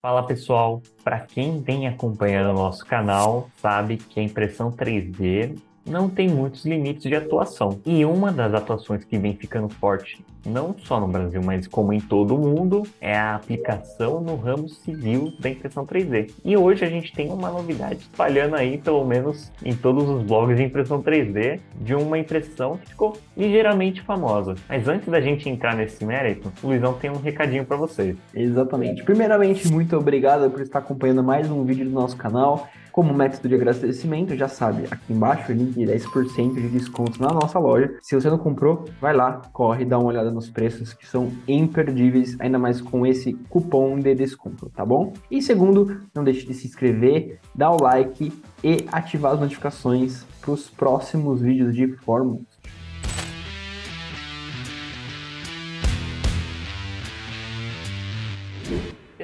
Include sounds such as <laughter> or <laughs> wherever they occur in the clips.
Fala pessoal, para quem vem acompanhando o nosso canal, sabe que a impressão 3D não tem muitos limites de atuação. E uma das atuações que vem ficando forte, não só no Brasil, mas como em todo o mundo, é a aplicação no ramo civil da impressão 3D. E hoje a gente tem uma novidade espalhando aí, pelo menos em todos os blogs de impressão 3D, de uma impressão que ficou ligeiramente famosa. Mas antes da gente entrar nesse mérito, o Luizão tem um recadinho para vocês. Exatamente. Primeiramente, muito obrigado por estar acompanhando mais um vídeo do nosso canal. Como método de agradecimento, já sabe, aqui embaixo o link de 10% de desconto na nossa loja. Se você não comprou, vai lá, corre, dá uma olhada nos preços que são imperdíveis, ainda mais com esse cupom de desconto, tá bom? E segundo, não deixe de se inscrever, dar o like e ativar as notificações para os próximos vídeos de fórmulas.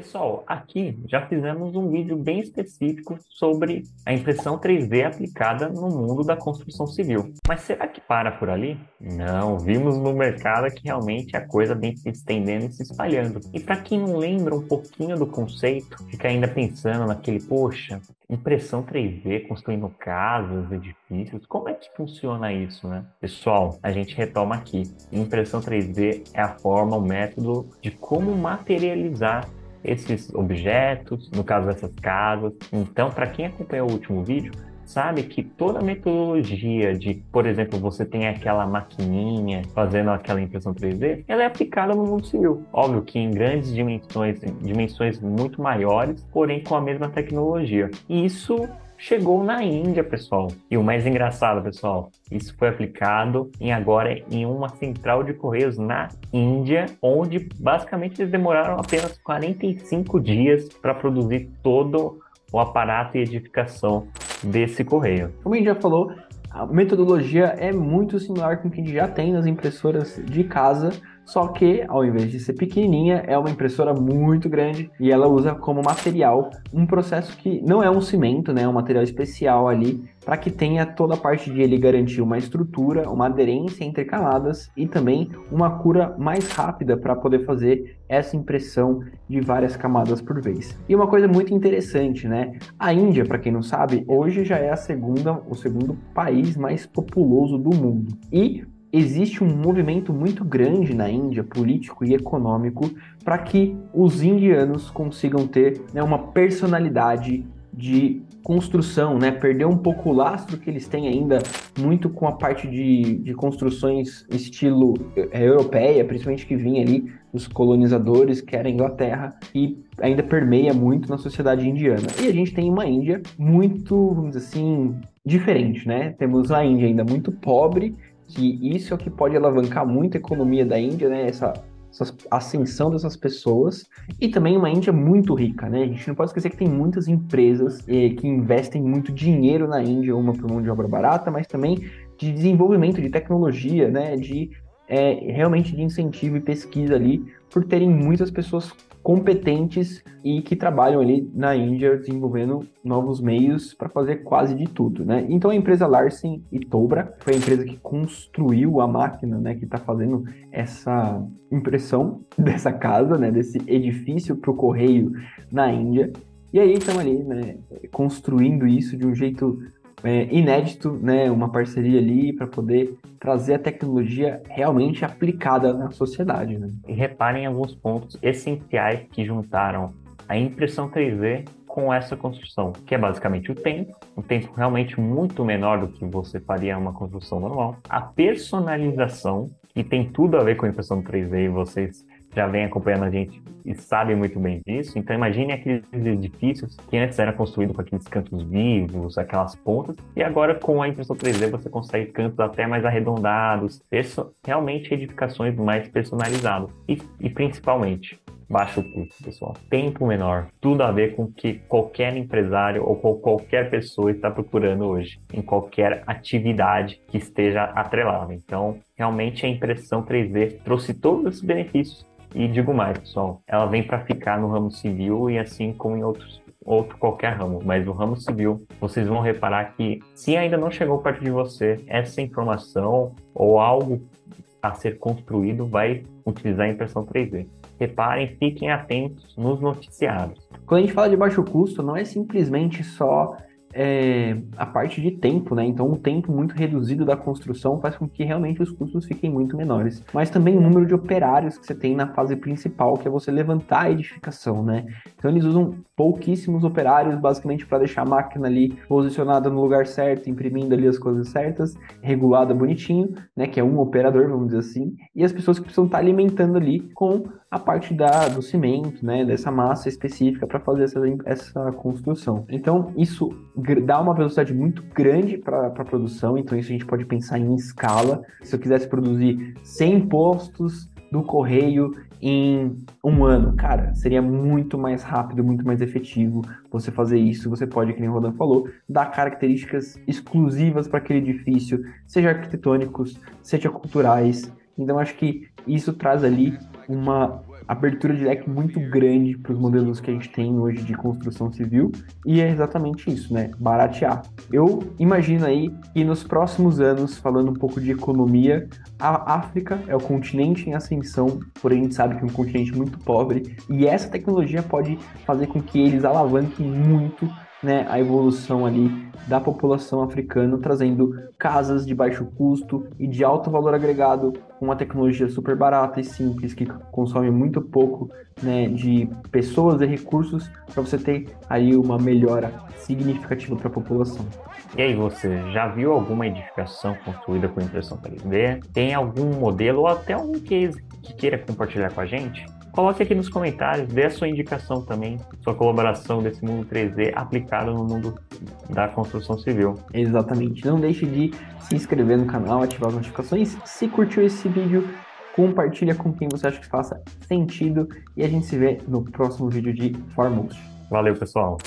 Pessoal, aqui já fizemos um vídeo bem específico sobre a impressão 3D aplicada no mundo da construção civil. Mas será que para por ali? Não, vimos no mercado que realmente a coisa vem se estendendo e se espalhando. E para quem não lembra um pouquinho do conceito, fica ainda pensando naquele, poxa, impressão 3D construindo casas, edifícios, como é que funciona isso, né? Pessoal, a gente retoma aqui. Impressão 3D é a forma, o método de como materializar esses objetos, no caso dessas casas. Então, para quem acompanhou o último vídeo, sabe que toda a metodologia de, por exemplo, você tem aquela maquininha fazendo aquela impressão 3D, ela é aplicada no mundo civil. Óbvio que em grandes dimensões, dimensões muito maiores, porém com a mesma tecnologia. Isso chegou na Índia, pessoal. E o mais engraçado, pessoal, isso foi aplicado em agora em uma central de correios na Índia, onde basicamente eles demoraram apenas 45 dias para produzir todo o aparato e edificação desse correio. Como a gente já falou, a metodologia é muito similar com o que a gente já tem nas impressoras de casa só que, ao invés de ser pequenininha, é uma impressora muito grande e ela usa como material um processo que não é um cimento, né? É um material especial ali para que tenha toda a parte de ele garantir uma estrutura, uma aderência entre camadas e também uma cura mais rápida para poder fazer essa impressão de várias camadas por vez. E uma coisa muito interessante, né? A Índia, para quem não sabe, hoje já é a segunda, o segundo país mais populoso do mundo. E existe um movimento muito grande na Índia, político e econômico, para que os indianos consigam ter né, uma personalidade de construção, né? Perder um pouco o lastro que eles têm ainda muito com a parte de, de construções estilo é, europeia, principalmente que vinha ali dos colonizadores, que era a Inglaterra, e ainda permeia muito na sociedade indiana. E a gente tem uma Índia muito, vamos dizer assim, diferente, né? Temos a Índia ainda muito pobre que isso é o que pode alavancar muito a economia da Índia, né? Essa, essa ascensão dessas pessoas e também uma Índia muito rica, né? A gente não pode esquecer que tem muitas empresas eh, que investem muito dinheiro na Índia, uma por mão de obra barata, mas também de desenvolvimento de tecnologia, né? De é, realmente de incentivo e pesquisa ali, por terem muitas pessoas competentes e que trabalham ali na Índia desenvolvendo novos meios para fazer quase de tudo, né? Então a empresa Larsen e Tobra foi a empresa que construiu a máquina, né, que está fazendo essa impressão <laughs> dessa casa, né, desse edifício para o correio na Índia. E aí estão ali, né, construindo isso de um jeito é, inédito, né, uma parceria ali para poder trazer a tecnologia realmente aplicada na sociedade. Né? E reparem alguns pontos essenciais que juntaram a impressão 3D com essa construção, que é basicamente o tempo, um tempo realmente muito menor do que você faria uma construção normal, a personalização, e tem tudo a ver com a impressão 3D, e vocês já vem acompanhando a gente e sabe muito bem disso. Então imagine aqueles edifícios que antes eram construídos com aqueles cantos vivos, aquelas pontas, e agora com a impressão 3D você consegue cantos até mais arredondados, realmente edificações mais personalizadas. E, e principalmente, baixo custo, pessoal. Tempo menor. Tudo a ver com o que qualquer empresário ou qualquer pessoa está procurando hoje, em qualquer atividade que esteja atrelada. Então, realmente a impressão 3D trouxe todos esses benefícios e digo mais, pessoal, ela vem para ficar no ramo civil e assim como em outros outro qualquer ramo, mas no ramo civil, vocês vão reparar que se ainda não chegou perto de você essa informação ou algo a ser construído, vai utilizar a impressão 3D. reparem, fiquem atentos nos noticiários. Quando a gente fala de baixo custo, não é simplesmente só é, a parte de tempo, né? Então, um tempo muito reduzido da construção faz com que realmente os custos fiquem muito menores. Mas também o número de operários que você tem na fase principal, que é você levantar a edificação, né? Então, eles usam pouquíssimos operários, basicamente, para deixar a máquina ali posicionada no lugar certo, imprimindo ali as coisas certas, regulada bonitinho, né? Que é um operador, vamos dizer assim. E as pessoas que precisam estar alimentando ali com a parte da, do cimento, né, dessa massa específica para fazer essa, essa construção. Então, isso dá uma velocidade muito grande para a produção, então isso a gente pode pensar em escala. Se eu quisesse produzir 100 postos do correio em um ano, cara, seria muito mais rápido, muito mais efetivo você fazer isso. Você pode, como o Rodan falou, dar características exclusivas para aquele edifício, seja arquitetônicos, seja culturais. Então, acho que isso traz ali uma abertura de leque muito grande para os modelos que a gente tem hoje de construção civil e é exatamente isso, né? Baratear. Eu imagino aí que nos próximos anos, falando um pouco de economia, a África é o continente em ascensão, porém a gente sabe que é um continente muito pobre e essa tecnologia pode fazer com que eles alavanquem muito né, a evolução ali da população africana, trazendo casas de baixo custo e de alto valor agregado, com uma tecnologia super barata e simples, que consome muito pouco né, de pessoas e recursos, para você ter aí uma melhora significativa para a população. E aí, você já viu alguma edificação construída com impressão 3D? Tem algum modelo ou até um case que queira compartilhar com a gente? Coloque aqui nos comentários, dê a sua indicação também, sua colaboração desse mundo 3D aplicado no mundo da construção civil. Exatamente. Não deixe de se inscrever no canal, ativar as notificações. Se curtiu esse vídeo, compartilha com quem você acha que faça sentido e a gente se vê no próximo vídeo de Foremost. Valeu, pessoal!